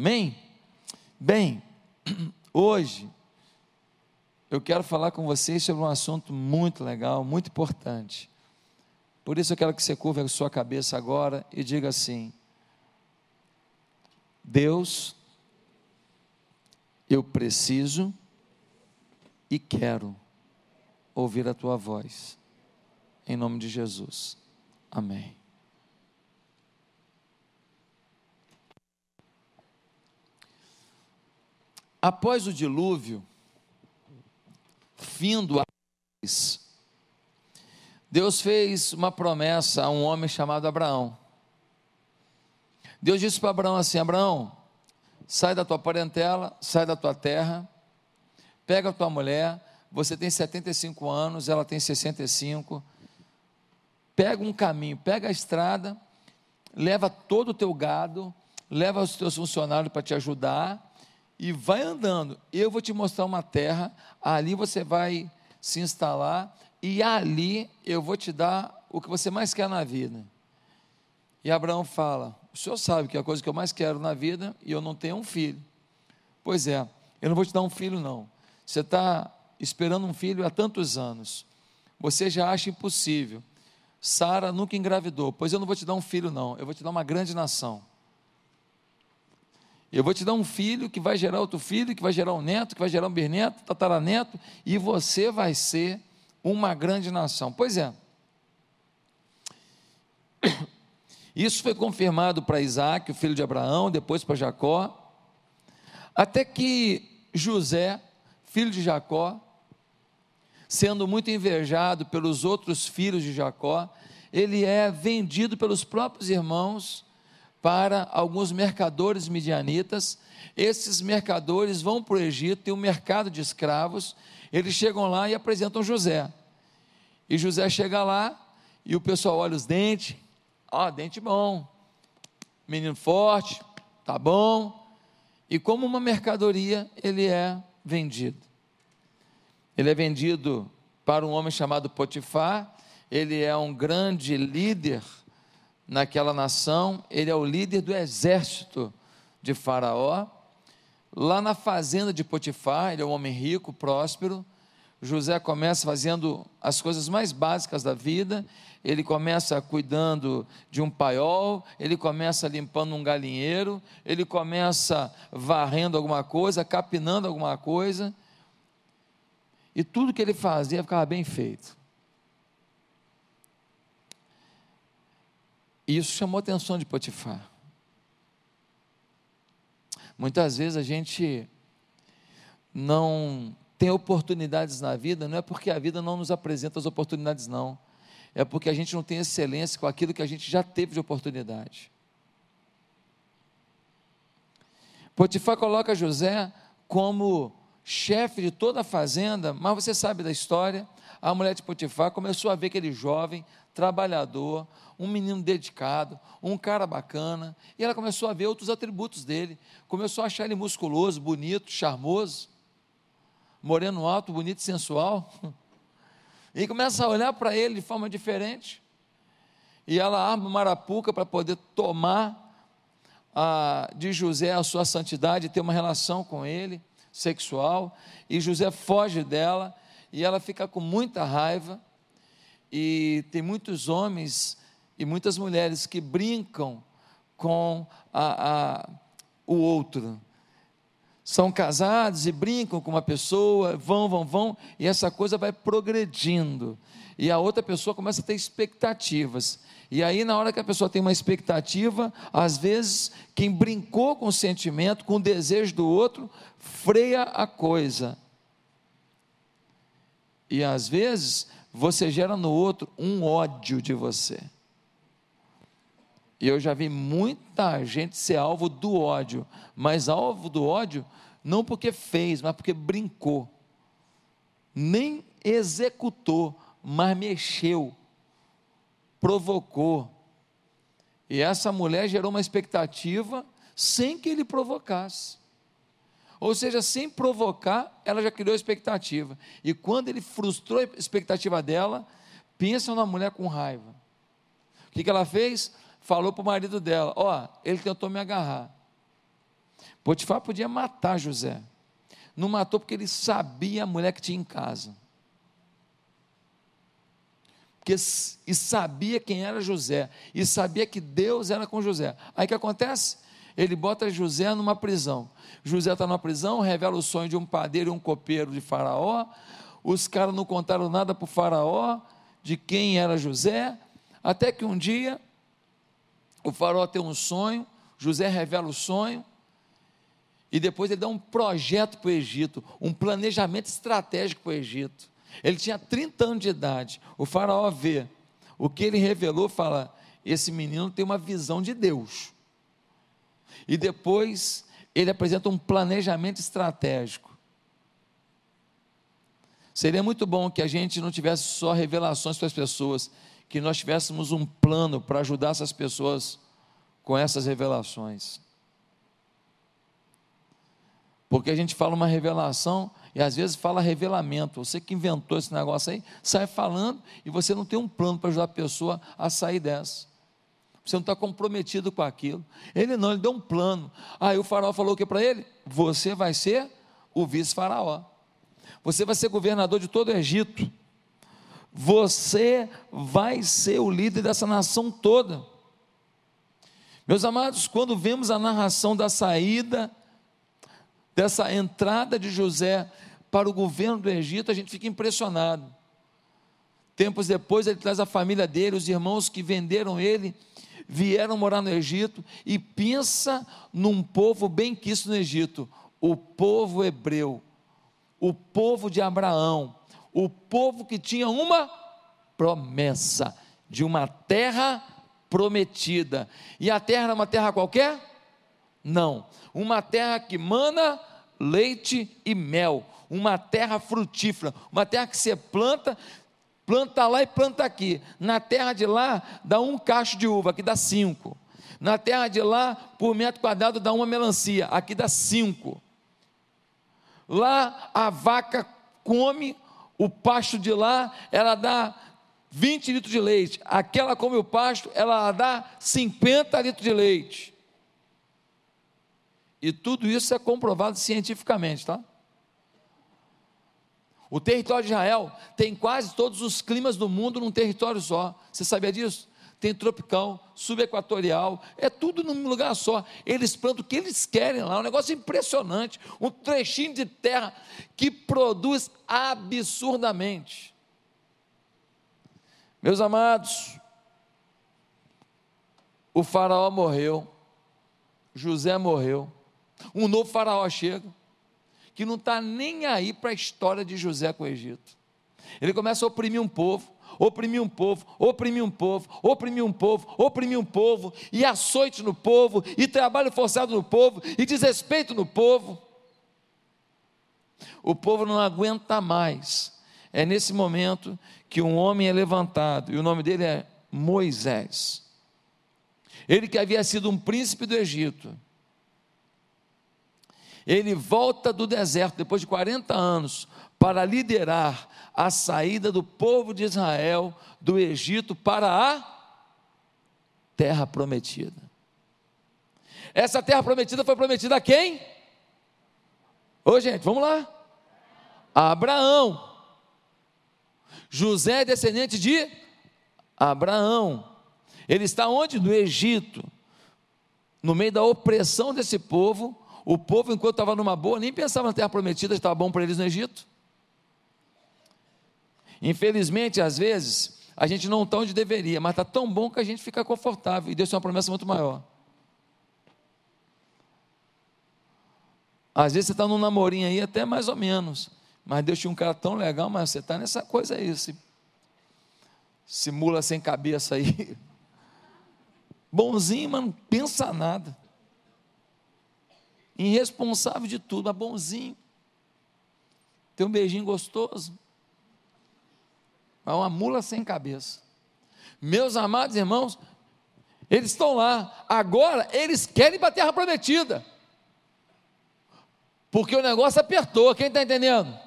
Amém? Bem, hoje eu quero falar com vocês sobre um assunto muito legal, muito importante. Por isso eu quero que você curva a sua cabeça agora e diga assim: Deus, eu preciso e quero ouvir a tua voz. Em nome de Jesus. Amém. Após o dilúvio, findo a Deus fez uma promessa a um homem chamado Abraão. Deus disse para Abraão assim: Abraão, sai da tua parentela, sai da tua terra, pega a tua mulher, você tem 75 anos, ela tem 65, pega um caminho, pega a estrada, leva todo o teu gado, leva os teus funcionários para te ajudar, e vai andando. Eu vou te mostrar uma terra, ali você vai se instalar e ali eu vou te dar o que você mais quer na vida. E Abraão fala: O senhor sabe que a coisa que eu mais quero na vida e eu não tenho um filho. Pois é, eu não vou te dar um filho, não. Você está esperando um filho há tantos anos. Você já acha impossível. Sara nunca engravidou. Pois eu não vou te dar um filho, não. Eu vou te dar uma grande nação. Eu vou te dar um filho que vai gerar outro filho, que vai gerar um neto, que vai gerar um bisneto, tataraneto, e você vai ser uma grande nação. Pois é. Isso foi confirmado para Isaac, o filho de Abraão, depois para Jacó, até que José, filho de Jacó, sendo muito invejado pelos outros filhos de Jacó, ele é vendido pelos próprios irmãos para alguns mercadores midianitas. Esses mercadores vão para o Egito, tem um mercado de escravos. Eles chegam lá e apresentam José. E José chega lá e o pessoal olha os dentes. Ó, oh, dente bom. Menino forte, tá bom. E como uma mercadoria, ele é vendido. Ele é vendido para um homem chamado Potifar. Ele é um grande líder naquela nação, ele é o líder do exército de Faraó. Lá na fazenda de Potifar, ele é um homem rico, próspero. José começa fazendo as coisas mais básicas da vida. Ele começa cuidando de um paiol, ele começa limpando um galinheiro, ele começa varrendo alguma coisa, capinando alguma coisa. E tudo que ele fazia ficava bem feito. E isso chamou a atenção de Potifar. Muitas vezes a gente não tem oportunidades na vida, não é porque a vida não nos apresenta as oportunidades, não. É porque a gente não tem excelência com aquilo que a gente já teve de oportunidade. Potifar coloca José como chefe de toda a fazenda, mas você sabe da história. A mulher de Potifar começou a ver aquele jovem trabalhador, um menino dedicado, um cara bacana, e ela começou a ver outros atributos dele, começou a achar ele musculoso, bonito, charmoso, moreno alto, bonito sensual, e começa a olhar para ele de forma diferente, e ela arma marapuca para poder tomar a, de José a sua santidade, ter uma relação com ele, sexual, e José foge dela, e ela fica com muita raiva, e tem muitos homens e muitas mulheres que brincam com a, a, o outro. São casados e brincam com uma pessoa, vão, vão, vão, e essa coisa vai progredindo. E a outra pessoa começa a ter expectativas. E aí, na hora que a pessoa tem uma expectativa, às vezes, quem brincou com o sentimento, com o desejo do outro, freia a coisa. E às vezes, você gera no outro um ódio de você. E eu já vi muita gente ser alvo do ódio, mas alvo do ódio não porque fez, mas porque brincou. Nem executou, mas mexeu, provocou. E essa mulher gerou uma expectativa sem que ele provocasse. Ou seja, sem provocar, ela já criou expectativa. E quando ele frustrou a expectativa dela, pensa numa mulher com raiva. O que, que ela fez? falou para o marido dela: Ó, oh, ele tentou me agarrar. Potifar podia matar José. Não matou porque ele sabia a mulher que tinha em casa. Porque, e sabia quem era José. E sabia que Deus era com José. Aí o que acontece? Ele bota José numa prisão. José está numa prisão, revela o sonho de um padeiro e um copeiro de Faraó. Os caras não contaram nada para o Faraó de quem era José. Até que um dia o Faraó tem um sonho, José revela o sonho. E depois ele dá um projeto para o Egito, um planejamento estratégico para o Egito. Ele tinha 30 anos de idade. O faraó vê o que ele revelou, fala: esse menino tem uma visão de Deus. E depois ele apresenta um planejamento estratégico. Seria muito bom que a gente não tivesse só revelações para as pessoas, que nós tivéssemos um plano para ajudar essas pessoas com essas revelações. Porque a gente fala uma revelação e às vezes fala revelamento. Você que inventou esse negócio aí, sai falando e você não tem um plano para ajudar a pessoa a sair dessa. Você não está comprometido com aquilo. Ele não, ele deu um plano. Aí o faraó falou o que para ele? Você vai ser o vice-faraó. Você vai ser governador de todo o Egito. Você vai ser o líder dessa nação toda. Meus amados, quando vemos a narração da saída dessa entrada de José para o governo do Egito, a gente fica impressionado. Tempos depois, ele traz a família dele, os irmãos que venderam ele, vieram morar no Egito, e pensa num povo bem quisto no Egito, o povo hebreu, o povo de Abraão, o povo que tinha uma promessa de uma terra prometida. E a terra era uma terra qualquer? Não, uma terra que mana leite e mel, uma terra frutífera, uma terra que você planta, planta lá e planta aqui. Na terra de lá dá um cacho de uva, aqui dá cinco. Na terra de lá, por metro quadrado, dá uma melancia, aqui dá cinco. Lá a vaca come o pasto de lá, ela dá 20 litros de leite. Aquela come o pasto, ela dá 50 litros de leite. E tudo isso é comprovado cientificamente, tá? O território de Israel tem quase todos os climas do mundo num território só. Você sabia disso? Tem tropical, subequatorial, é tudo num lugar só. Eles plantam o que eles querem lá, um negócio impressionante. Um trechinho de terra que produz absurdamente. Meus amados, o faraó morreu, José morreu, um novo faraó chega, que não está nem aí para a história de José com o Egito. Ele começa a oprimir um povo, oprimir um povo, oprimir um povo, oprimir um povo, oprimir um povo, e açoite no povo, e trabalho forçado no povo, e desrespeito no povo. O povo não aguenta mais. É nesse momento que um homem é levantado, e o nome dele é Moisés. Ele que havia sido um príncipe do Egito, ele volta do deserto, depois de 40 anos, para liderar a saída do povo de Israel do Egito para a terra prometida. Essa terra prometida foi prometida a quem? Ô gente, vamos lá. A Abraão. José é descendente de Abraão. Ele está onde? No Egito. No meio da opressão desse povo, o povo, enquanto estava numa boa, nem pensava na terra prometida, estava bom para eles no Egito. Infelizmente, às vezes, a gente não está onde deveria, mas está tão bom que a gente fica confortável. E Deus tem uma promessa muito maior. Às vezes você está num namorinho aí, até mais ou menos. Mas Deus tinha um cara tão legal, mas você está nessa coisa aí, esse, esse mula sem cabeça aí. Bonzinho, mas não pensa nada irresponsável de tudo, mas bonzinho. Tem um beijinho gostoso. Mas uma mula sem cabeça. Meus amados irmãos, eles estão lá. Agora eles querem ir para a terra prometida. Porque o negócio apertou. Quem está entendendo?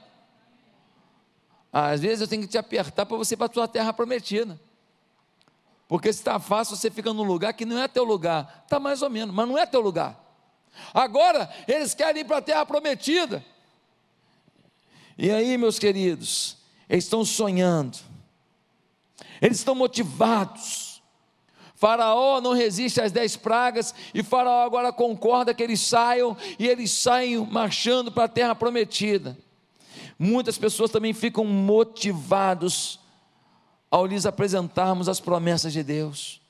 Às vezes eu tenho que te apertar para você ir para a tua terra prometida. Porque se está fácil, você fica num lugar que não é teu lugar. Está mais ou menos, mas não é teu lugar. Agora eles querem ir para a terra prometida. E aí, meus queridos, eles estão sonhando, eles estão motivados. Faraó não resiste às dez pragas, e Faraó agora concorda que eles saiam, e eles saem marchando para a terra prometida. Muitas pessoas também ficam motivados ao lhes apresentarmos as promessas de Deus.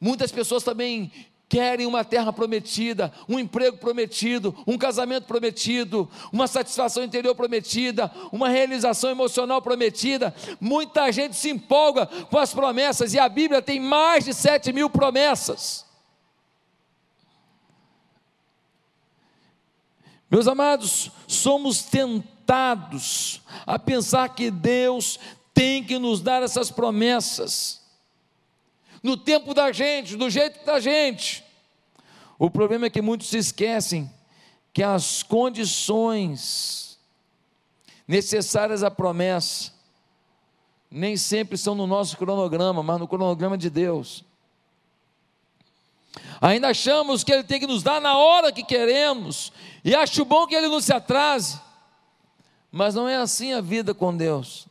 Muitas pessoas também querem uma terra prometida, um emprego prometido, um casamento prometido, uma satisfação interior prometida, uma realização emocional prometida. Muita gente se empolga com as promessas e a Bíblia tem mais de sete mil promessas. Meus amados, somos tentados a pensar que Deus tem que nos dar essas promessas no tempo da gente, do jeito da gente. O problema é que muitos se esquecem que as condições necessárias à promessa nem sempre são no nosso cronograma, mas no cronograma de Deus. Ainda achamos que Ele tem que nos dar na hora que queremos, e acho bom que Ele não se atrase, mas não é assim a vida com Deus.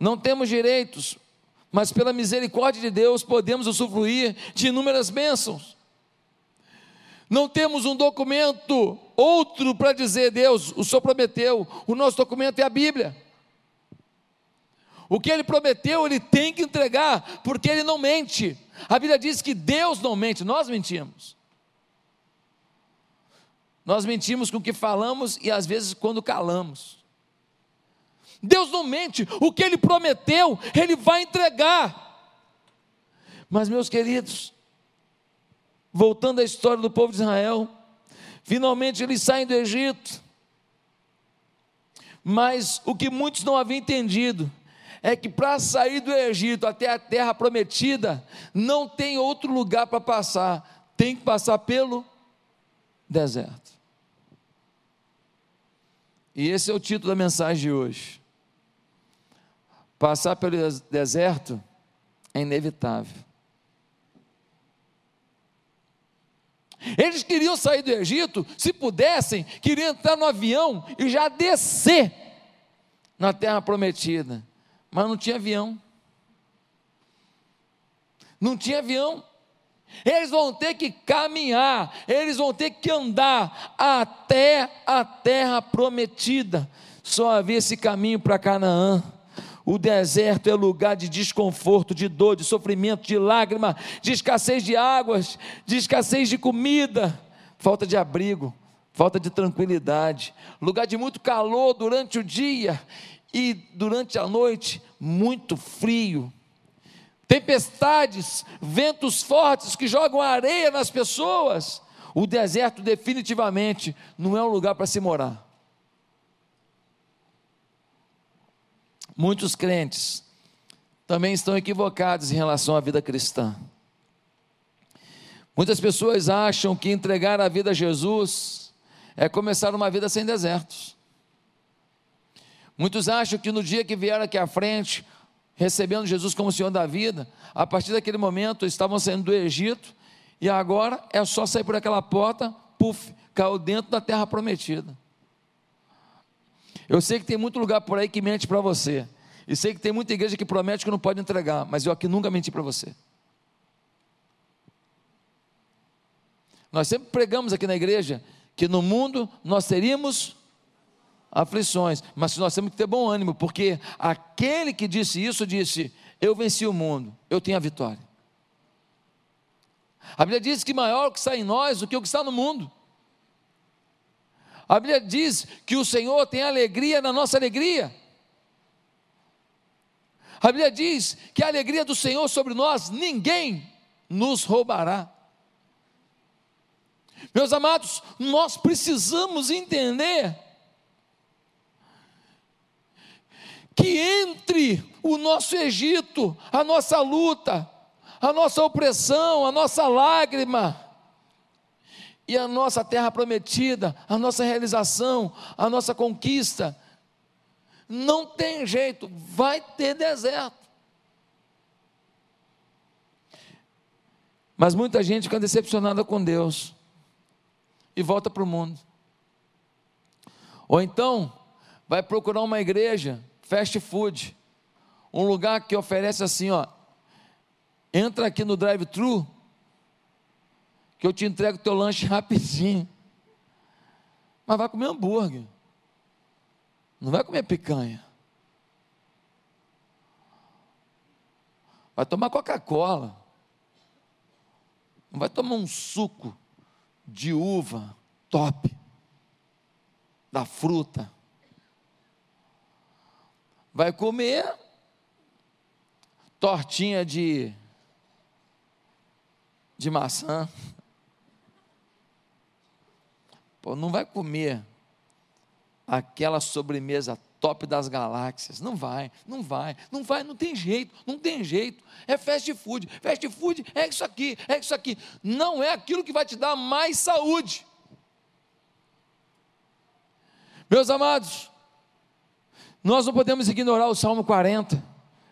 Não temos direitos, mas pela misericórdia de Deus podemos usufruir de inúmeras bênçãos. Não temos um documento outro para dizer, Deus, o Senhor prometeu, o nosso documento é a Bíblia. O que ele prometeu, ele tem que entregar, porque ele não mente. A Bíblia diz que Deus não mente, nós mentimos. Nós mentimos com o que falamos e às vezes quando calamos. Deus não mente, o que Ele prometeu, Ele vai entregar. Mas, meus queridos, voltando à história do povo de Israel, finalmente eles saem do Egito, mas o que muitos não haviam entendido é que para sair do Egito até a terra prometida, não tem outro lugar para passar, tem que passar pelo deserto. E esse é o título da mensagem de hoje. Passar pelo deserto é inevitável. Eles queriam sair do Egito, se pudessem, queriam entrar no avião e já descer na terra prometida, mas não tinha avião. Não tinha avião. Eles vão ter que caminhar, eles vão ter que andar até a terra prometida. Só havia esse caminho para Canaã. O deserto é lugar de desconforto, de dor, de sofrimento, de lágrima, de escassez de águas, de escassez de comida, falta de abrigo, falta de tranquilidade, lugar de muito calor durante o dia e durante a noite, muito frio. Tempestades, ventos fortes que jogam areia nas pessoas. O deserto definitivamente não é um lugar para se morar. Muitos crentes também estão equivocados em relação à vida cristã. Muitas pessoas acham que entregar a vida a Jesus é começar uma vida sem desertos. Muitos acham que no dia que vieram aqui à frente, recebendo Jesus como Senhor da vida, a partir daquele momento estavam saindo do Egito e agora é só sair por aquela porta, puf, caiu dentro da terra prometida. Eu sei que tem muito lugar por aí que mente para você. E sei que tem muita igreja que promete que não pode entregar, mas eu aqui nunca menti para você. Nós sempre pregamos aqui na igreja que no mundo nós teríamos aflições, mas nós temos que ter bom ânimo, porque aquele que disse isso disse: Eu venci o mundo, eu tenho a vitória. A Bíblia diz que maior o que está em nós do que o que está no mundo. A Bíblia diz que o Senhor tem alegria na nossa alegria. A Bíblia diz que a alegria do Senhor sobre nós, ninguém nos roubará. Meus amados, nós precisamos entender que entre o nosso Egito, a nossa luta, a nossa opressão, a nossa lágrima, e a nossa terra prometida, a nossa realização, a nossa conquista. Não tem jeito, vai ter deserto. Mas muita gente fica decepcionada com Deus, e volta para o mundo. Ou então, vai procurar uma igreja, fast food, um lugar que oferece assim, ó, entra aqui no drive-thru, que eu te entrego teu lanche rapidinho. Mas vai comer hambúrguer. Não vai comer picanha. Vai tomar Coca-Cola. Não vai tomar um suco de uva top da fruta. Vai comer tortinha de de maçã. Pô, não vai comer aquela sobremesa top das galáxias. Não vai, não vai, não vai, não tem jeito, não tem jeito. É fast food. Fast food é isso aqui, é isso aqui. Não é aquilo que vai te dar mais saúde. Meus amados, nós não podemos ignorar o Salmo 40,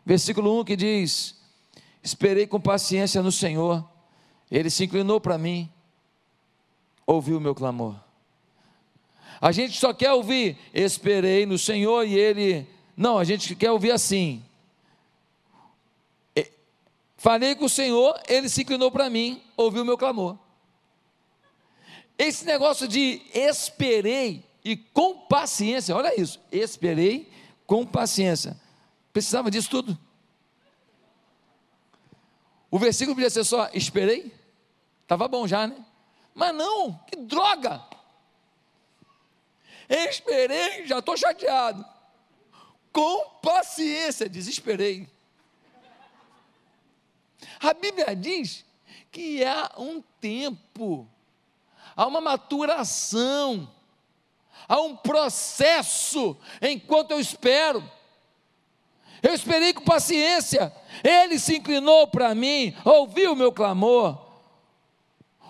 versículo 1 que diz: Esperei com paciência no Senhor, Ele se inclinou para mim, ouviu o meu clamor. A gente só quer ouvir, esperei no Senhor e Ele. Não, a gente quer ouvir assim. Falei com o Senhor, Ele se inclinou para mim, ouviu o meu clamor. Esse negócio de esperei e com paciência, olha isso, esperei com paciência. Precisava disso tudo. O versículo podia ser só esperei, estava bom já, né? Mas não, que droga! Esperei, já estou chateado. Com paciência, desesperei. A Bíblia diz que há um tempo, há uma maturação, há um processo enquanto eu espero. Eu esperei com paciência, ele se inclinou para mim, ouviu o meu clamor.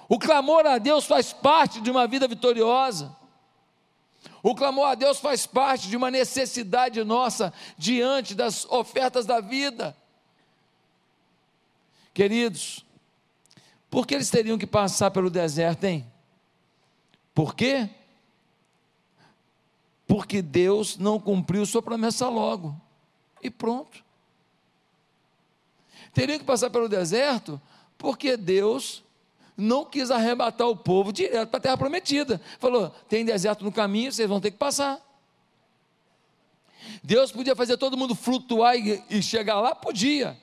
O clamor a Deus faz parte de uma vida vitoriosa. O clamor a Deus faz parte de uma necessidade nossa diante das ofertas da vida. Queridos, por que eles teriam que passar pelo deserto, hein? Por quê? Porque Deus não cumpriu sua promessa logo. E pronto. Teriam que passar pelo deserto porque Deus não quis arrebatar o povo direto para a terra prometida. Falou: tem deserto no caminho, vocês vão ter que passar. Deus podia fazer todo mundo flutuar e, e chegar lá? Podia.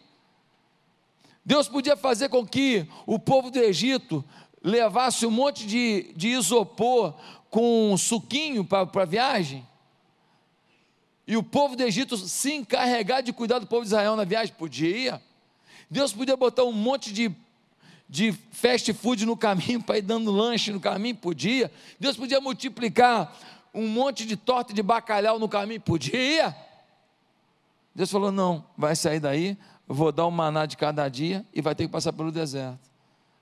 Deus podia fazer com que o povo do Egito levasse um monte de, de isopor com suquinho para a viagem? E o povo do Egito se encarregar de cuidar do povo de Israel na viagem? Podia. Deus podia botar um monte de de fast food no caminho, para ir dando lanche no caminho? Podia. Deus podia multiplicar um monte de torta de bacalhau no caminho? Podia. Deus falou: não, vai sair daí, vou dar um maná de cada dia e vai ter que passar pelo deserto.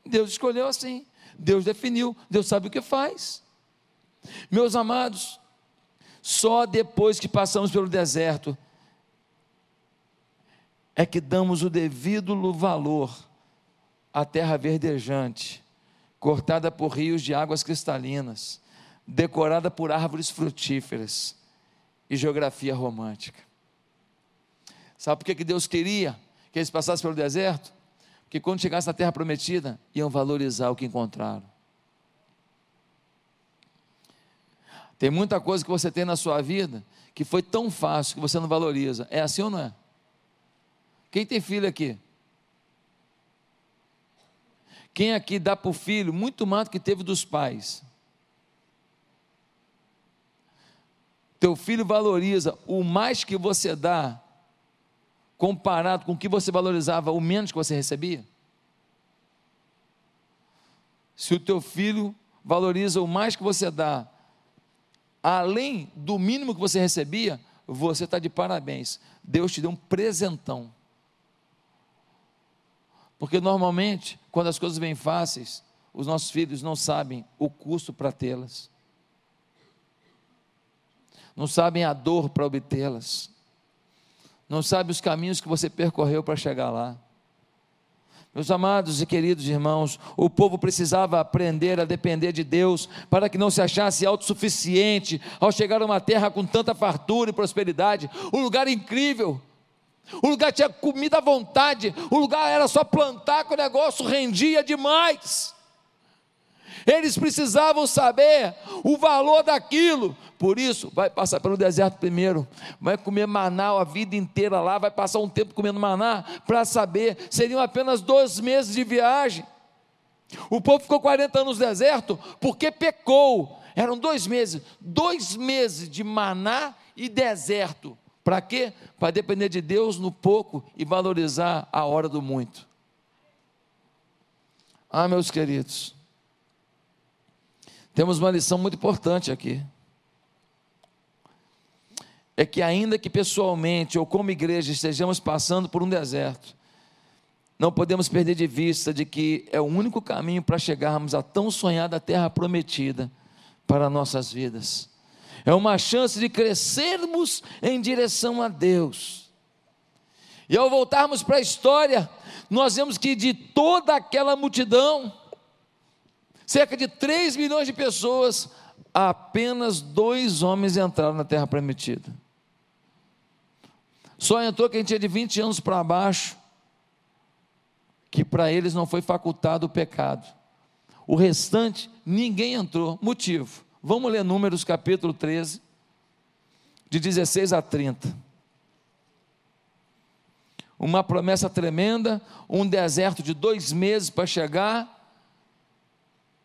Deus escolheu assim, Deus definiu, Deus sabe o que faz. Meus amados, só depois que passamos pelo deserto é que damos o devido valor a terra verdejante, cortada por rios de águas cristalinas, decorada por árvores frutíferas e geografia romântica. Sabe por que Deus queria que eles passassem pelo deserto? Porque quando chegassem na terra prometida, iam valorizar o que encontraram. Tem muita coisa que você tem na sua vida que foi tão fácil que você não valoriza. É assim ou não é? Quem tem filho aqui? Quem aqui dá para o filho muito mais do que teve dos pais? Teu filho valoriza o mais que você dá, comparado com o que você valorizava, o menos que você recebia? Se o teu filho valoriza o mais que você dá, além do mínimo que você recebia, você está de parabéns. Deus te deu um presentão. Porque normalmente, quando as coisas vêm fáceis, os nossos filhos não sabem o custo para tê-las, não sabem a dor para obtê-las, não sabem os caminhos que você percorreu para chegar lá. Meus amados e queridos irmãos, o povo precisava aprender a depender de Deus para que não se achasse autossuficiente ao chegar a uma terra com tanta fartura e prosperidade, um lugar incrível. O lugar tinha comida à vontade, o lugar era só plantar que o negócio rendia demais. Eles precisavam saber o valor daquilo. Por isso, vai passar pelo deserto primeiro, vai comer maná a vida inteira lá, vai passar um tempo comendo maná para saber. Seriam apenas dois meses de viagem. O povo ficou 40 anos no deserto porque pecou. Eram dois meses, dois meses de maná e deserto. Para quê? Para depender de Deus no pouco e valorizar a hora do muito. Ah, meus queridos, temos uma lição muito importante aqui. É que, ainda que pessoalmente ou como igreja estejamos passando por um deserto, não podemos perder de vista de que é o único caminho para chegarmos à tão sonhada terra prometida para nossas vidas. É uma chance de crescermos em direção a Deus. E ao voltarmos para a história, nós vemos que de toda aquela multidão, cerca de 3 milhões de pessoas, apenas dois homens entraram na terra prometida. Só entrou quem tinha de 20 anos para baixo, que para eles não foi facultado o pecado. O restante, ninguém entrou. Motivo. Vamos ler Números capítulo 13, de 16 a 30. Uma promessa tremenda, um deserto de dois meses para chegar,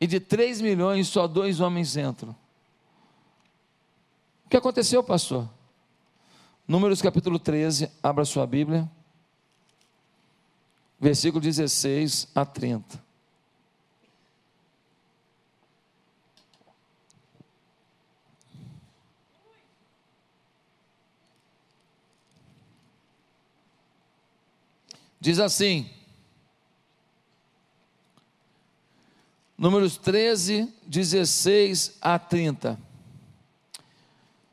e de 3 milhões só dois homens entram. O que aconteceu, pastor? Números capítulo 13, abra sua Bíblia, versículo 16 a 30. Diz assim: Números 13, 16 a 30.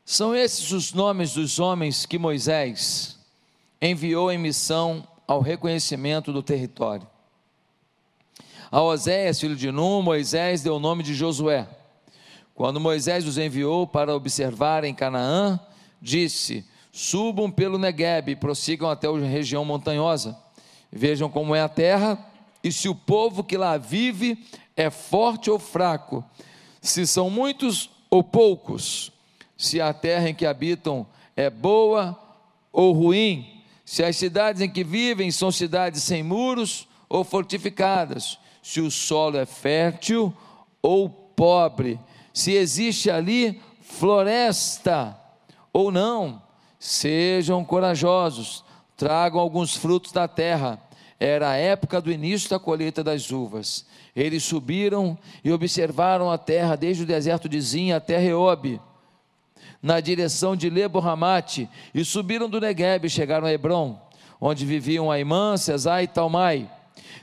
São esses os nomes dos homens que Moisés enviou em missão ao reconhecimento do território. A Oséias, filho de Num, Moisés deu o nome de Josué. Quando Moisés os enviou para observar em Canaã, disse: Subam pelo Negueb e prossigam até a região montanhosa. Vejam como é a terra e se o povo que lá vive é forte ou fraco, se são muitos ou poucos, se a terra em que habitam é boa ou ruim, se as cidades em que vivem são cidades sem muros ou fortificadas, se o solo é fértil ou pobre, se existe ali floresta ou não, sejam corajosos, tragam alguns frutos da terra era a época do início da colheita das uvas. Eles subiram e observaram a terra desde o deserto de Zin até Reob, na direção de Lebo-Ramate, e subiram do Negueb e chegaram a Hebron, onde viviam Aimã, Cesai e Talmai,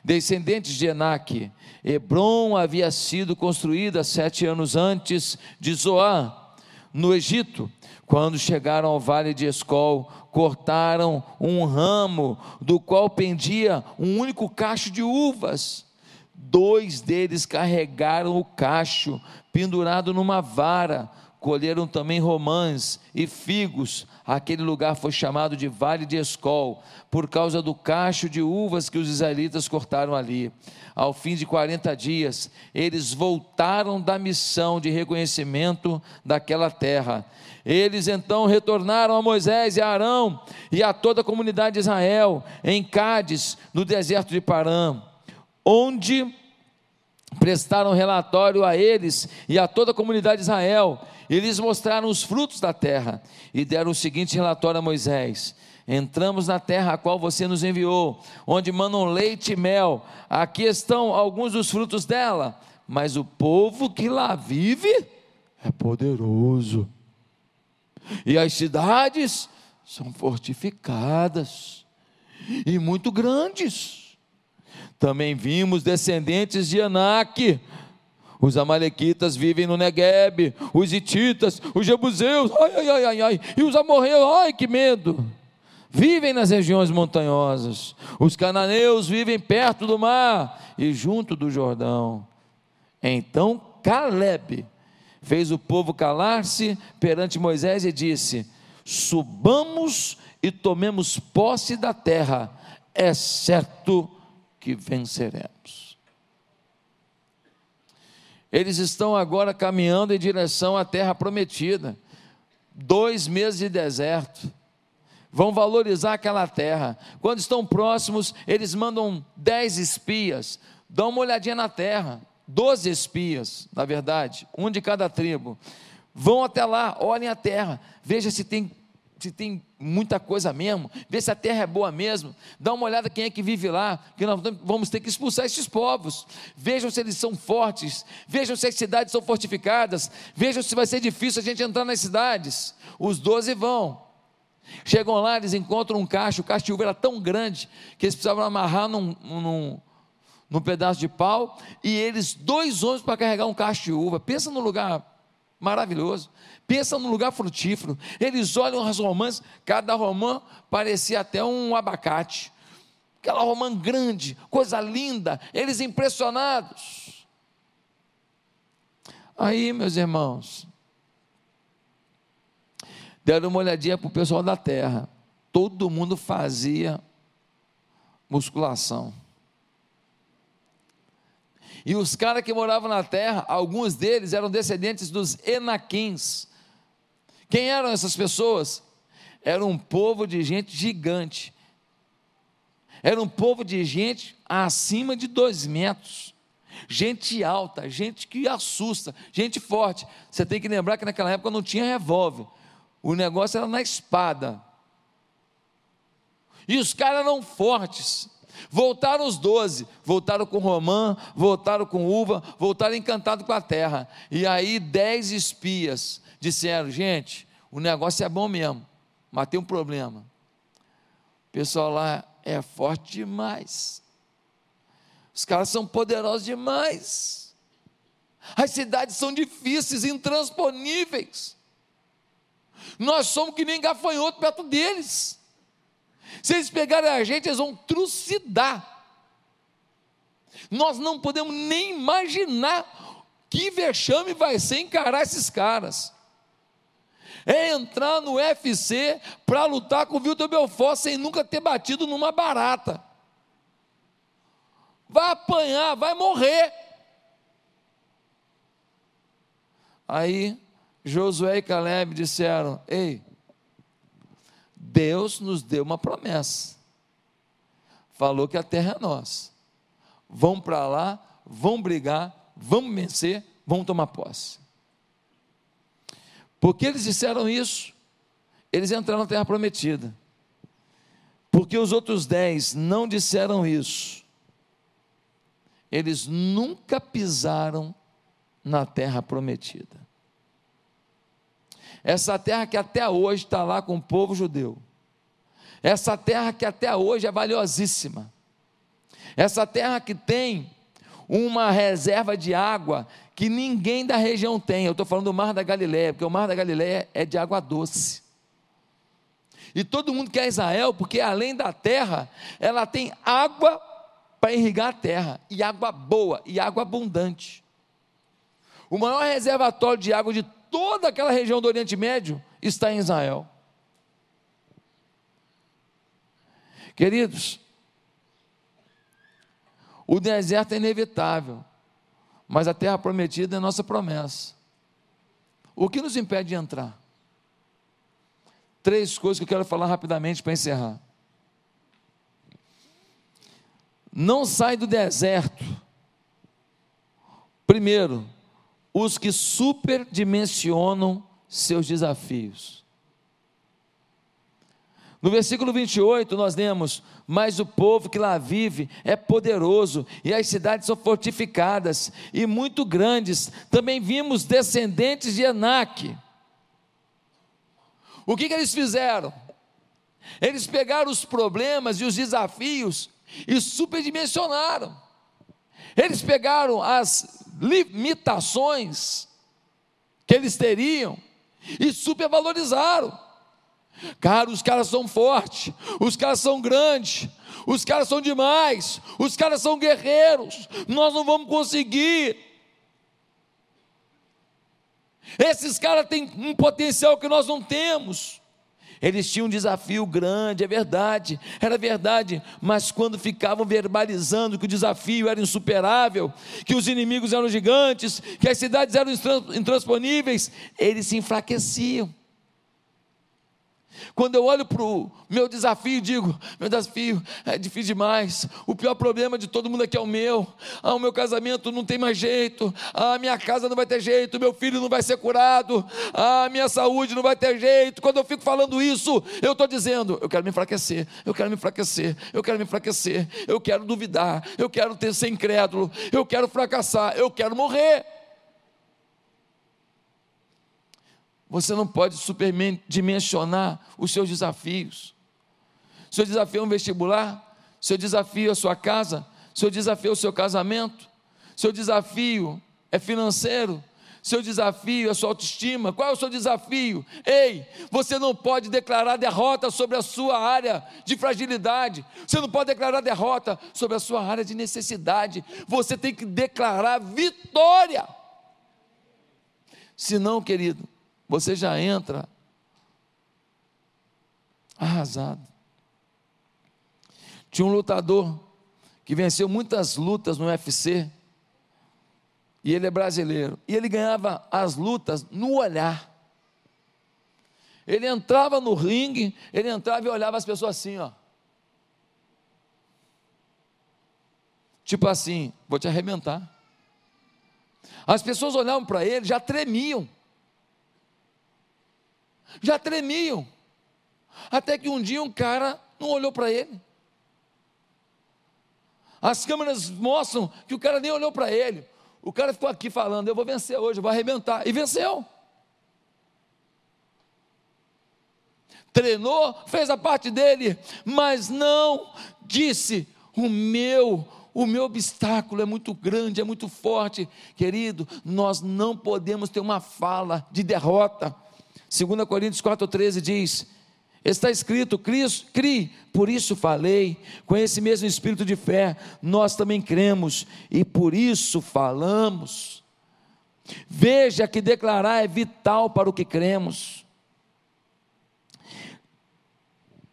descendentes de Enaque. Hebron havia sido construída sete anos antes de Zoá, no Egito. Quando chegaram ao vale de Escol, cortaram um ramo do qual pendia um único cacho de uvas. Dois deles carregaram o cacho pendurado numa vara. Colheram também romãs e figos. Aquele lugar foi chamado de Vale de Escol, por causa do cacho de uvas que os israelitas cortaram ali. Ao fim de 40 dias, eles voltaram da missão de reconhecimento daquela terra eles então retornaram a Moisés e a Arão e a toda a comunidade de Israel em Cádiz, no deserto de Parã, onde prestaram relatório a eles e a toda a comunidade de Israel. E lhes mostraram os frutos da terra e deram o seguinte relatório a Moisés: Entramos na terra a qual você nos enviou, onde mandam leite e mel. Aqui estão alguns dos frutos dela, mas o povo que lá vive é poderoso e as cidades são fortificadas e muito grandes. Também vimos descendentes de Anak. Os amalequitas vivem no Negueb, os ititas, os jebuseus, ai, ai, ai, ai, ai, e os amorreus, ai, que medo. vivem nas regiões montanhosas, os cananeus vivem perto do mar e junto do Jordão. Então Caleb fez o povo calar-se perante Moisés e disse: Subamos e tomemos posse da terra, é certo que venceremos. Eles estão agora caminhando em direção à terra prometida, dois meses de deserto vão valorizar aquela terra. Quando estão próximos, eles mandam dez espias, dão uma olhadinha na terra, doze espias, na verdade, um de cada tribo. Vão até lá, olhem a terra, veja se tem se tem muita coisa mesmo, vê se a terra é boa mesmo, dá uma olhada quem é que vive lá, que nós vamos ter que expulsar esses povos, vejam se eles são fortes, vejam se as cidades são fortificadas, vejam se vai ser difícil a gente entrar nas cidades. Os doze vão, Chegam lá, eles encontram um cacho, o cacho de uva era tão grande que eles precisavam amarrar num, num, num pedaço de pau, e eles, dois homens para carregar um cacho de uva. Pensa num lugar maravilhoso, pensa num lugar frutífero. Eles olham as romãs, cada romã parecia até um abacate. Aquela romã grande, coisa linda, eles impressionados. Aí, meus irmãos, deram uma olhadinha para o pessoal da terra. Todo mundo fazia musculação. E os caras que moravam na terra, alguns deles eram descendentes dos Enaquins. Quem eram essas pessoas? Era um povo de gente gigante. Era um povo de gente acima de dois metros. Gente alta, gente que assusta, gente forte. Você tem que lembrar que naquela época não tinha revólver. O negócio era na espada. E os caras eram fortes. Voltaram os doze, voltaram com romã, voltaram com uva, voltaram encantados com a terra. E aí dez espias disseram: gente, o negócio é bom mesmo, mas tem um problema. O pessoal lá é forte demais. Os caras são poderosos demais. As cidades são difíceis, intransponíveis. Nós somos que nem gafanhoto perto deles. Se eles pegarem a gente, eles vão trucidar. Nós não podemos nem imaginar que vexame vai ser encarar esses caras. É entrar no UFC para lutar com o Vitor Belfort sem nunca ter batido numa barata. Vai apanhar, vai morrer. Aí Josué e Caleb disseram: Ei, Deus nos deu uma promessa. Falou que a terra é nossa. Vão para lá, vão brigar, vão vencer, vão tomar posse. Porque eles disseram isso, eles entraram na terra prometida. Porque os outros dez não disseram isso, eles nunca pisaram na terra prometida. Essa terra que até hoje está lá com o povo judeu. Essa terra que até hoje é valiosíssima. Essa terra que tem uma reserva de água que ninguém da região tem. Eu estou falando do Mar da Galileia, porque o Mar da Galileia é de água doce. E todo mundo quer Israel, porque além da terra, ela tem água para irrigar a terra, e água boa, e água abundante. O maior reservatório de água de toda aquela região do Oriente Médio está em Israel. Queridos, o deserto é inevitável, mas a terra prometida é nossa promessa. O que nos impede de entrar? Três coisas que eu quero falar rapidamente para encerrar. Não sai do deserto. Primeiro, os que superdimensionam seus desafios. No versículo 28, nós lemos: Mas o povo que lá vive é poderoso, e as cidades são fortificadas e muito grandes. Também vimos descendentes de Enaque. O que, que eles fizeram? Eles pegaram os problemas e os desafios e superdimensionaram. Eles pegaram as limitações que eles teriam e supervalorizaram. Cara, os caras são fortes, os caras são grandes, os caras são demais, os caras são guerreiros, nós não vamos conseguir. Esses caras têm um potencial que nós não temos. Eles tinham um desafio grande, é verdade, era verdade, mas quando ficavam verbalizando que o desafio era insuperável, que os inimigos eram gigantes, que as cidades eram intransponíveis, eles se enfraqueciam. Quando eu olho para o meu desafio, digo: meu desafio é difícil demais. O pior problema de todo mundo aqui é o meu. Ah, o meu casamento não tem mais jeito. Ah, minha casa não vai ter jeito. Meu filho não vai ser curado. Ah, minha saúde não vai ter jeito. Quando eu fico falando isso, eu estou dizendo: eu quero me enfraquecer. Eu quero me enfraquecer. Eu quero me enfraquecer. Eu quero duvidar. Eu quero ter, ser incrédulo. Eu quero fracassar. Eu quero morrer. Você não pode superdimensionar os seus desafios. Seu desafio é um vestibular, seu desafio é a sua casa, seu desafio é o seu casamento, seu desafio é financeiro, seu desafio é a sua autoestima. Qual é o seu desafio? Ei, você não pode declarar derrota sobre a sua área de fragilidade, você não pode declarar derrota sobre a sua área de necessidade, você tem que declarar vitória. Senão, querido, você já entra arrasado. Tinha um lutador que venceu muitas lutas no UFC, e ele é brasileiro, e ele ganhava as lutas no olhar. Ele entrava no ringue, ele entrava e olhava as pessoas assim, ó. Tipo assim, vou te arrebentar. As pessoas olhavam para ele, já tremiam já tremiam. Até que um dia um cara não olhou para ele. As câmeras mostram que o cara nem olhou para ele. O cara ficou aqui falando: Eu vou vencer hoje, eu vou arrebentar. E venceu. Treinou, fez a parte dele, mas não disse: O meu, o meu obstáculo é muito grande, é muito forte. Querido, nós não podemos ter uma fala de derrota. 2 Coríntios 4,13 diz: Está escrito, crie, por isso falei, com esse mesmo espírito de fé, nós também cremos e por isso falamos. Veja que declarar é vital para o que cremos.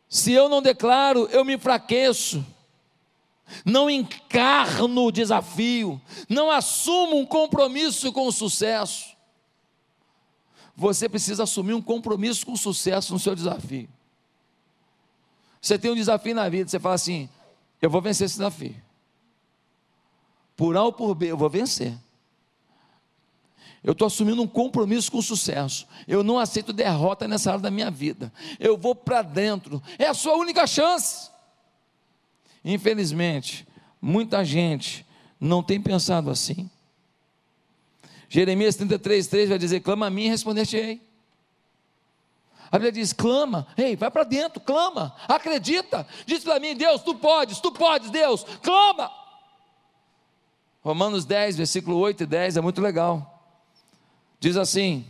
Se eu não declaro, eu me enfraqueço, não encarno o desafio, não assumo um compromisso com o sucesso você precisa assumir um compromisso com o sucesso no seu desafio. Você tem um desafio na vida, você fala assim: eu vou vencer esse desafio. Por A ou por B, eu vou vencer. Eu estou assumindo um compromisso com o sucesso. Eu não aceito derrota nessa área da minha vida. Eu vou para dentro. É a sua única chance. Infelizmente, muita gente não tem pensado assim. Jeremias 33, 3 vai dizer: clama a mim e responder-te-ei. A Bíblia diz: clama, ei, vai para dentro, clama, acredita, diz para mim, Deus, tu podes, tu podes, Deus, clama. Romanos 10, versículo 8 e 10 é muito legal. Diz assim: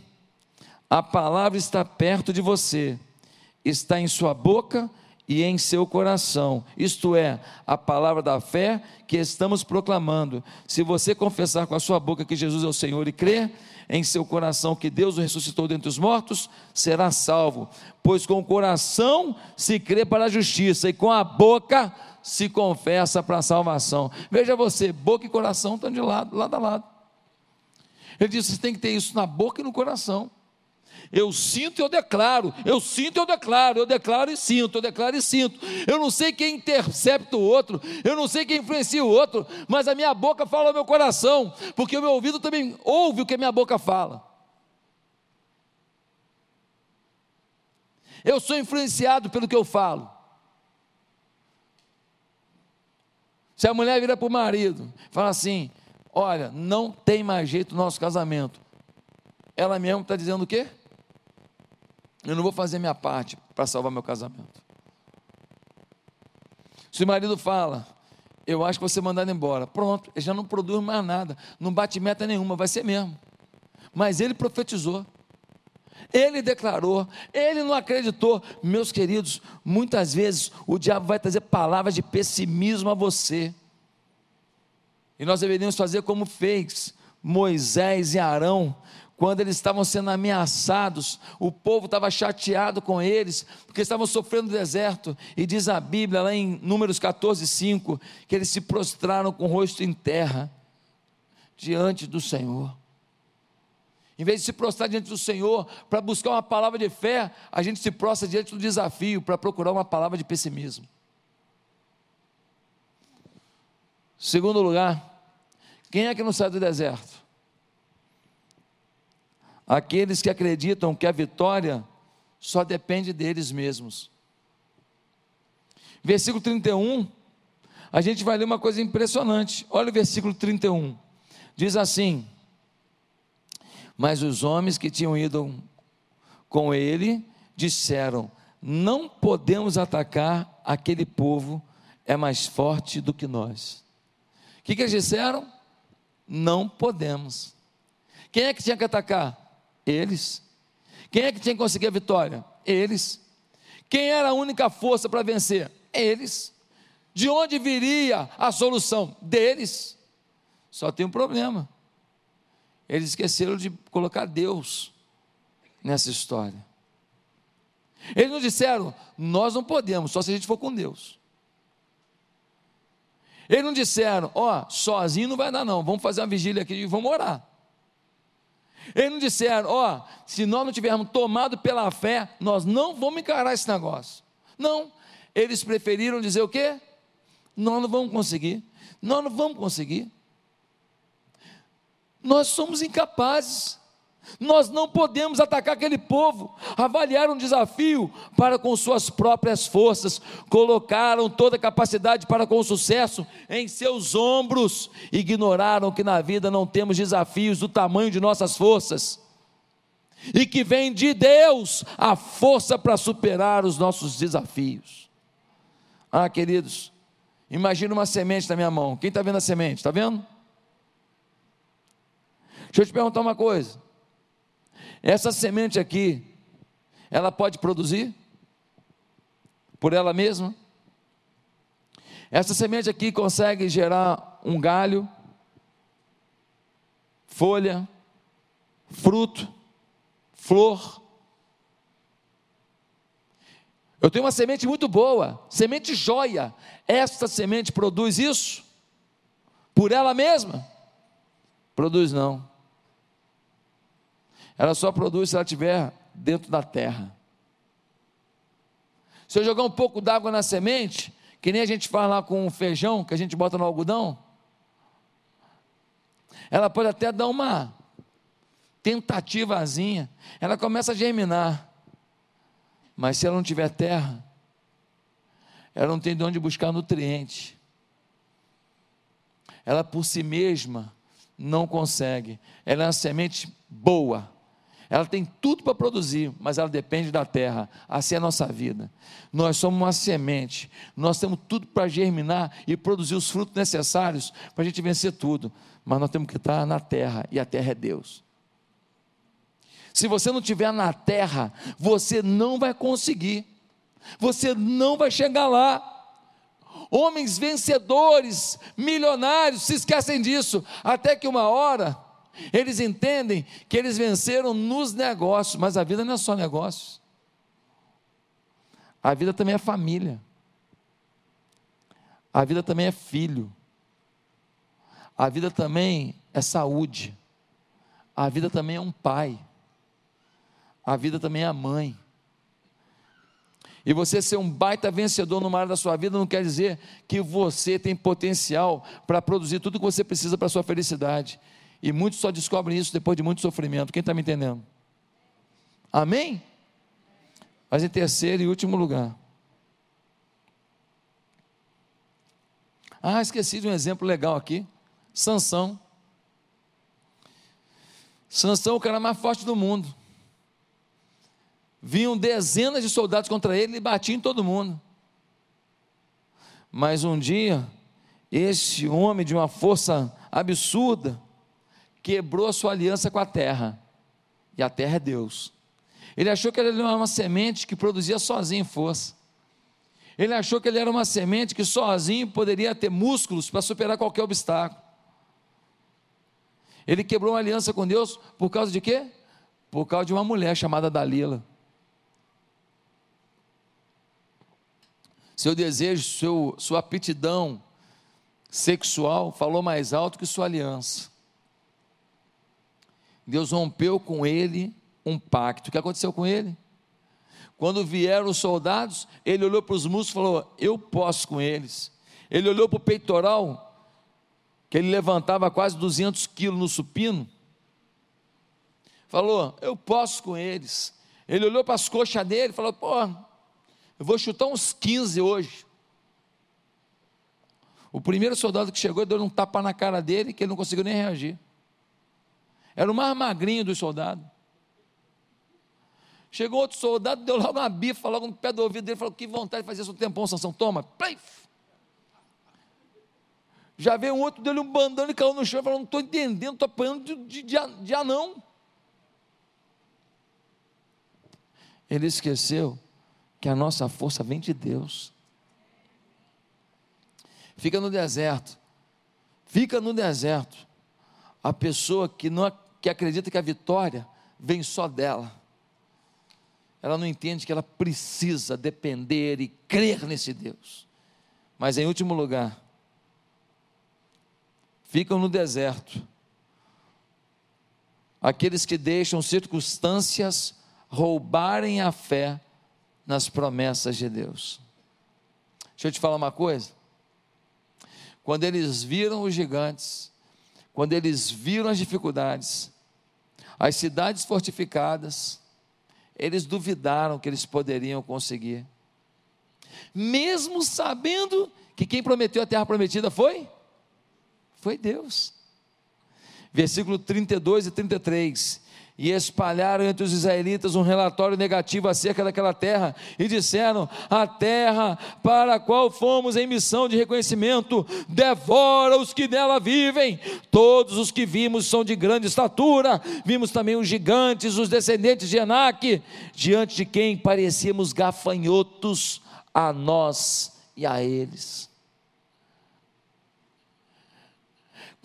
a palavra está perto de você, está em sua boca e em seu coração, isto é, a palavra da fé que estamos proclamando. Se você confessar com a sua boca que Jesus é o Senhor e crer em seu coração que Deus o ressuscitou dentre os mortos, será salvo, pois com o coração se crê para a justiça e com a boca se confessa para a salvação. Veja você, boca e coração estão de lado, lado a lado. Ele disse: você tem que ter isso na boca e no coração. Eu sinto e eu declaro, eu sinto e eu declaro, eu declaro e sinto, eu declaro e sinto. Eu não sei quem intercepta o outro, eu não sei quem influencia o outro, mas a minha boca fala ao meu coração, porque o meu ouvido também ouve o que a minha boca fala. Eu sou influenciado pelo que eu falo. Se a mulher vira para o marido, fala assim: Olha, não tem mais jeito no nosso casamento. Ela mesmo está dizendo o quê? Eu não vou fazer minha parte para salvar meu casamento. Se o marido fala, eu acho que você mandado embora, pronto, ele já não produz mais nada, não bate meta nenhuma, vai ser mesmo. Mas ele profetizou. Ele declarou, ele não acreditou. Meus queridos, muitas vezes o diabo vai trazer palavras de pessimismo a você. E nós deveríamos fazer como fez Moisés e Arão, quando eles estavam sendo ameaçados, o povo estava chateado com eles, porque estavam sofrendo no deserto, e diz a Bíblia, lá em Números 14, 5, que eles se prostraram com o rosto em terra, diante do Senhor. Em vez de se prostrar diante do Senhor para buscar uma palavra de fé, a gente se prostra diante do desafio para procurar uma palavra de pessimismo. Segundo lugar, quem é que não sai do deserto? Aqueles que acreditam que a vitória só depende deles mesmos. Versículo 31, a gente vai ler uma coisa impressionante. Olha o versículo 31. Diz assim: Mas os homens que tinham ido com ele disseram: Não podemos atacar aquele povo, é mais forte do que nós. O que, que eles disseram? Não podemos. Quem é que tinha que atacar? Eles. Quem é que tinha que conseguir a vitória? Eles. Quem era a única força para vencer? Eles. De onde viria a solução? Deles. Só tem um problema. Eles esqueceram de colocar Deus nessa história. Eles não disseram, nós não podemos, só se a gente for com Deus. Eles não disseram, ó, oh, sozinho não vai dar não, vamos fazer uma vigília aqui e vamos orar. Eles não disseram, ó, oh, se nós não tivermos tomado pela fé, nós não vamos encarar esse negócio. Não, eles preferiram dizer o quê? Nós não vamos conseguir, nós não vamos conseguir. Nós somos incapazes. Nós não podemos atacar aquele povo. Avaliaram um desafio para com suas próprias forças, colocaram toda a capacidade para com o sucesso em seus ombros, ignoraram que na vida não temos desafios do tamanho de nossas forças e que vem de Deus a força para superar os nossos desafios. Ah, queridos, imagina uma semente na minha mão. Quem está vendo a semente? Está vendo? Deixa eu te perguntar uma coisa. Essa semente aqui, ela pode produzir por ela mesma? Essa semente aqui consegue gerar um galho, folha, fruto, flor. Eu tenho uma semente muito boa, semente joia. Esta semente produz isso? Por ela mesma? Produz não. Ela só produz se ela estiver dentro da terra. Se eu jogar um pouco d'água na semente, que nem a gente faz lá com o feijão que a gente bota no algodão, ela pode até dar uma tentativazinha, ela começa a germinar. Mas se ela não tiver terra, ela não tem de onde buscar nutriente. Ela por si mesma não consegue. Ela é uma semente boa, ela tem tudo para produzir, mas ela depende da terra. Assim é a nossa vida. Nós somos uma semente. Nós temos tudo para germinar e produzir os frutos necessários para a gente vencer tudo. Mas nós temos que estar na terra e a terra é Deus. Se você não estiver na terra, você não vai conseguir. Você não vai chegar lá. Homens vencedores, milionários, se esquecem disso, até que uma hora eles entendem que eles venceram nos negócios, mas a vida não é só negócios. A vida também é família. A vida também é filho. A vida também é saúde. A vida também é um pai. A vida também é a mãe. E você ser um baita vencedor numa área da sua vida não quer dizer que você tem potencial para produzir tudo que você precisa para a sua felicidade. E muitos só descobrem isso depois de muito sofrimento. Quem está me entendendo? Amém? Mas em terceiro e último lugar. Ah, esqueci de um exemplo legal aqui. Sansão. Sansão o cara mais forte do mundo. Vinham dezenas de soldados contra ele e batiam em todo mundo. Mas um dia, esse homem de uma força absurda, quebrou a sua aliança com a terra, e a terra é Deus. Ele achou que ele era uma semente que produzia sozinho força. Ele achou que ele era uma semente que sozinho poderia ter músculos para superar qualquer obstáculo. Ele quebrou uma aliança com Deus por causa de quê? Por causa de uma mulher chamada Dalila. Seu desejo, seu, sua aptidão sexual falou mais alto que sua aliança. Deus rompeu com ele um pacto. O que aconteceu com ele? Quando vieram os soldados, ele olhou para os músculos e falou: Eu posso com eles. Ele olhou para o peitoral, que ele levantava quase 200 quilos no supino. Falou: Eu posso com eles. Ele olhou para as coxas dele e falou: Pô, eu vou chutar uns 15 hoje. O primeiro soldado que chegou deu um tapa na cara dele que ele não conseguiu nem reagir. Era o mais magrinho dos soldados. Chegou outro soldado, deu logo uma bifa, logo no pé do ouvido dele, falou: Que vontade de fazer isso um tempão, Sansão, toma. Play. Já veio um outro, deu um bandão e caiu no chão, falou: Não estou entendendo, estou apanhando de, de, de anão. Ele esqueceu que a nossa força vem de Deus. Fica no deserto, fica no deserto. A pessoa que, não, que acredita que a vitória vem só dela ela não entende que ela precisa depender e crer nesse Deus. Mas em último lugar, ficam no deserto aqueles que deixam circunstâncias roubarem a fé nas promessas de Deus. Deixa eu te falar uma coisa. Quando eles viram os gigantes, quando eles viram as dificuldades, as cidades fortificadas, eles duvidaram que eles poderiam conseguir. Mesmo sabendo que quem prometeu a terra prometida foi? Foi Deus. Versículo 32 e 33 e espalharam entre os israelitas um relatório negativo acerca daquela terra, e disseram: A terra para a qual fomos em missão de reconhecimento devora os que nela vivem. Todos os que vimos são de grande estatura, vimos também os gigantes, os descendentes de Enaque, diante de quem parecíamos gafanhotos a nós e a eles.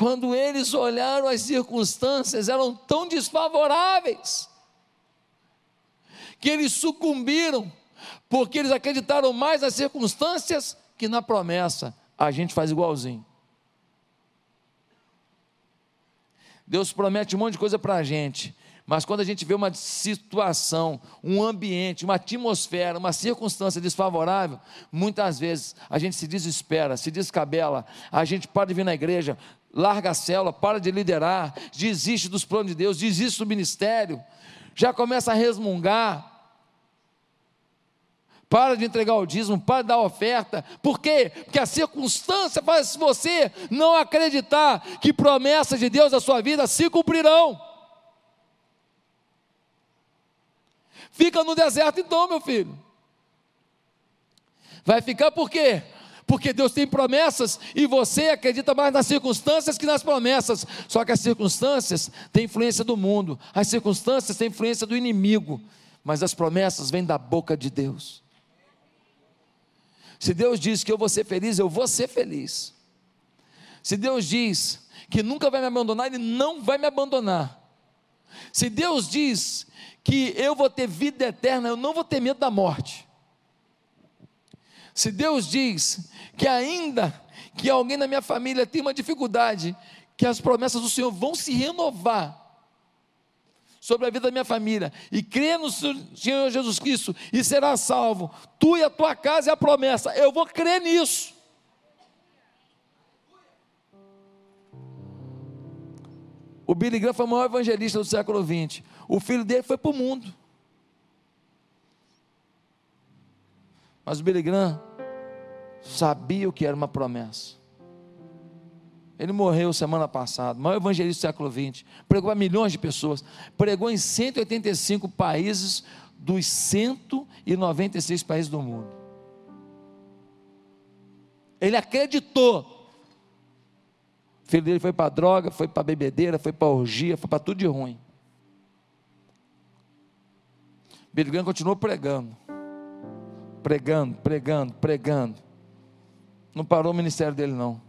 Quando eles olharam as circunstâncias, eram tão desfavoráveis, que eles sucumbiram, porque eles acreditaram mais nas circunstâncias que na promessa. A gente faz igualzinho. Deus promete um monte de coisa para a gente, mas quando a gente vê uma situação, um ambiente, uma atmosfera, uma circunstância desfavorável, muitas vezes a gente se desespera, se descabela, a gente para de vir na igreja, larga a célula, para de liderar, desiste dos planos de Deus, desiste do ministério, já começa a resmungar, para de entregar o dízimo, para de dar oferta. Por quê? Porque a circunstância faz você não acreditar que promessas de Deus na sua vida se cumprirão. Fica no deserto então, meu filho. Vai ficar por quê? Porque Deus tem promessas e você acredita mais nas circunstâncias que nas promessas. Só que as circunstâncias têm influência do mundo, as circunstâncias têm influência do inimigo, mas as promessas vêm da boca de Deus. Se Deus diz que eu vou ser feliz, eu vou ser feliz. Se Deus diz que nunca vai me abandonar, Ele não vai me abandonar. Se Deus diz que eu vou ter vida eterna, eu não vou ter medo da morte. Se Deus diz que ainda que alguém na minha família tem uma dificuldade, que as promessas do Senhor vão se renovar sobre a vida da minha família, e crê no Senhor Jesus Cristo e será salvo, tu e a tua casa é a promessa, eu vou crer nisso. O Billy Graham foi o maior evangelista do século XX. O filho dele foi para o mundo. Mas o Billy Graham sabia o que era uma promessa. Ele morreu semana passada, maior evangelista do século XX, pregou a milhões de pessoas, pregou em 185 países dos 196 países do mundo. Ele acreditou o filho dele foi para droga, foi para bebedeira, foi para orgia, foi para tudo de ruim. Billy Graham continuou pregando, pregando, pregando, pregando. Não parou o ministério dele, não.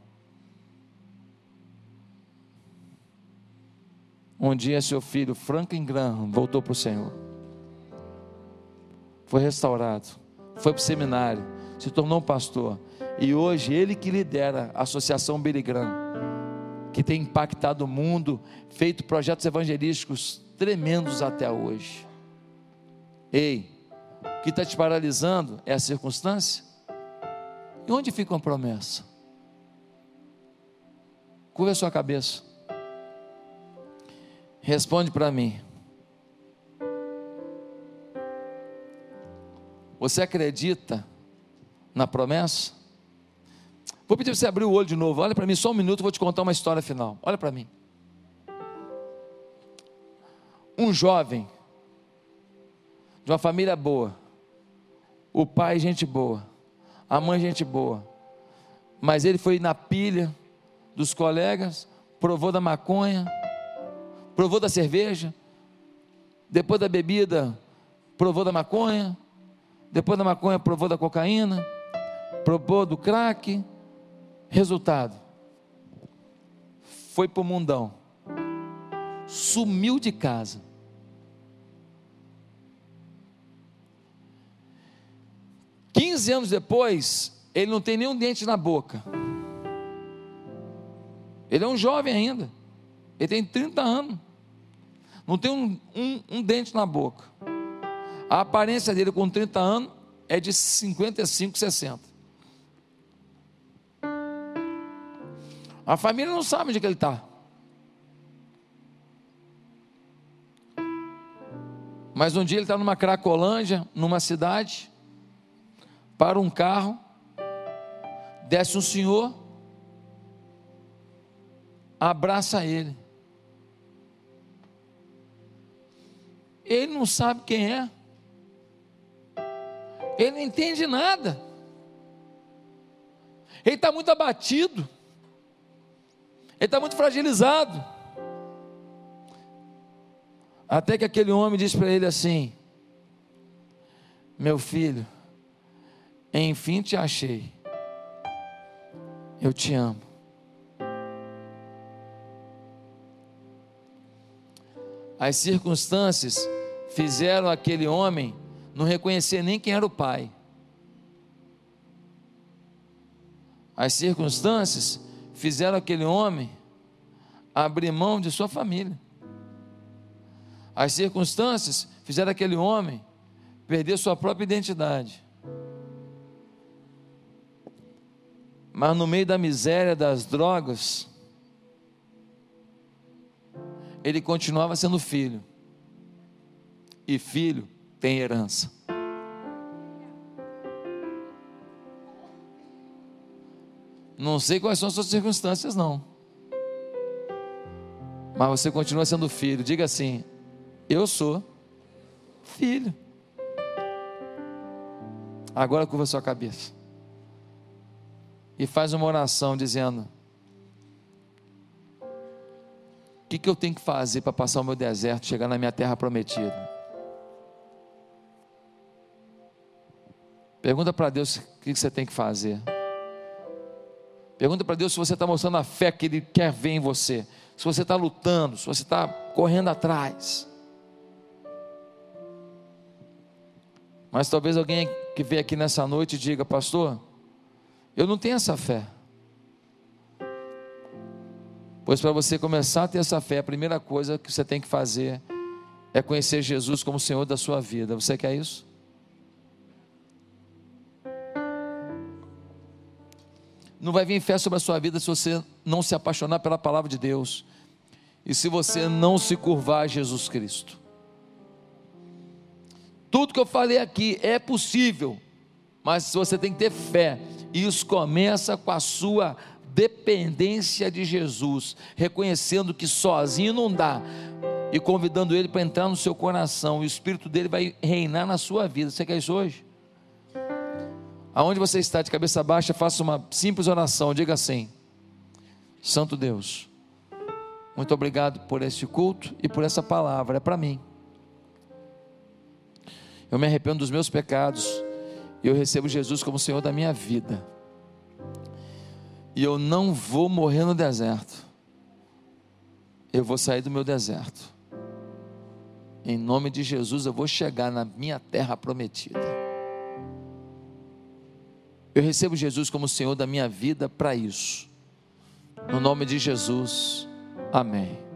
Um dia seu filho, Franklin Graham, voltou para o Senhor. Foi restaurado, foi para o seminário, se tornou um pastor. E hoje ele que lidera a Associação Billy Graham, que tem impactado o mundo, feito projetos evangelísticos tremendos até hoje. Ei, o que está te paralisando é a circunstância? E onde fica a promessa? Curva a sua cabeça. Responde para mim. Você acredita na promessa? Vou pedir para você abrir o olho de novo. Olha para mim só um minuto, vou te contar uma história final. Olha para mim. Um jovem de uma família boa, o pai gente boa, a mãe gente boa, mas ele foi na pilha dos colegas, provou da maconha, provou da cerveja, depois da bebida, provou da maconha, depois da maconha, provou da cocaína, provou do crack. Resultado: foi para o mundão, sumiu de casa. Quinze anos depois, ele não tem nenhum dente na boca. Ele é um jovem ainda. Ele tem 30 anos. Não tem um, um, um dente na boca. A aparência dele com 30 anos é de 55, 60. A família não sabe onde que ele está. Mas um dia ele está numa Cracolândia, numa cidade, para um carro, desce um senhor, abraça ele. Ele não sabe quem é. Ele não entende nada. Ele está muito abatido. Ele está muito fragilizado. Até que aquele homem diz para ele assim: Meu filho, enfim te achei. Eu te amo. As circunstâncias fizeram aquele homem não reconhecer nem quem era o pai. As circunstâncias fizeram aquele homem abrir mão de sua família. As circunstâncias fizeram aquele homem perder sua própria identidade. Mas no meio da miséria das drogas, ele continuava sendo filho. E filho tem herança. Não sei quais são as suas circunstâncias, não. Mas você continua sendo filho. Diga assim: Eu sou filho. Agora curva sua cabeça. E faz uma oração dizendo: O que, que eu tenho que fazer para passar o meu deserto, chegar na minha terra prometida? Pergunta para Deus o que você tem que fazer. Pergunta para Deus se você está mostrando a fé que Ele quer ver em você. Se você está lutando, se você está correndo atrás. Mas talvez alguém que veio aqui nessa noite diga, pastor, eu não tenho essa fé. Pois para você começar a ter essa fé, a primeira coisa que você tem que fazer é conhecer Jesus como Senhor da sua vida. Você quer isso? Não vai vir fé sobre a sua vida se você não se apaixonar pela palavra de Deus e se você não se curvar a Jesus Cristo. Tudo que eu falei aqui é possível, mas você tem que ter fé. Isso começa com a sua dependência de Jesus, reconhecendo que sozinho não dá e convidando Ele para entrar no seu coração. E o Espírito dele vai reinar na sua vida. Você quer isso hoje? Aonde você está de cabeça baixa, faça uma simples oração. Diga assim: Santo Deus, muito obrigado por este culto e por essa palavra, é para mim. Eu me arrependo dos meus pecados e eu recebo Jesus como Senhor da minha vida. E eu não vou morrer no deserto. Eu vou sair do meu deserto. Em nome de Jesus, eu vou chegar na minha terra prometida. Eu recebo Jesus como Senhor da minha vida para isso. No nome de Jesus, amém.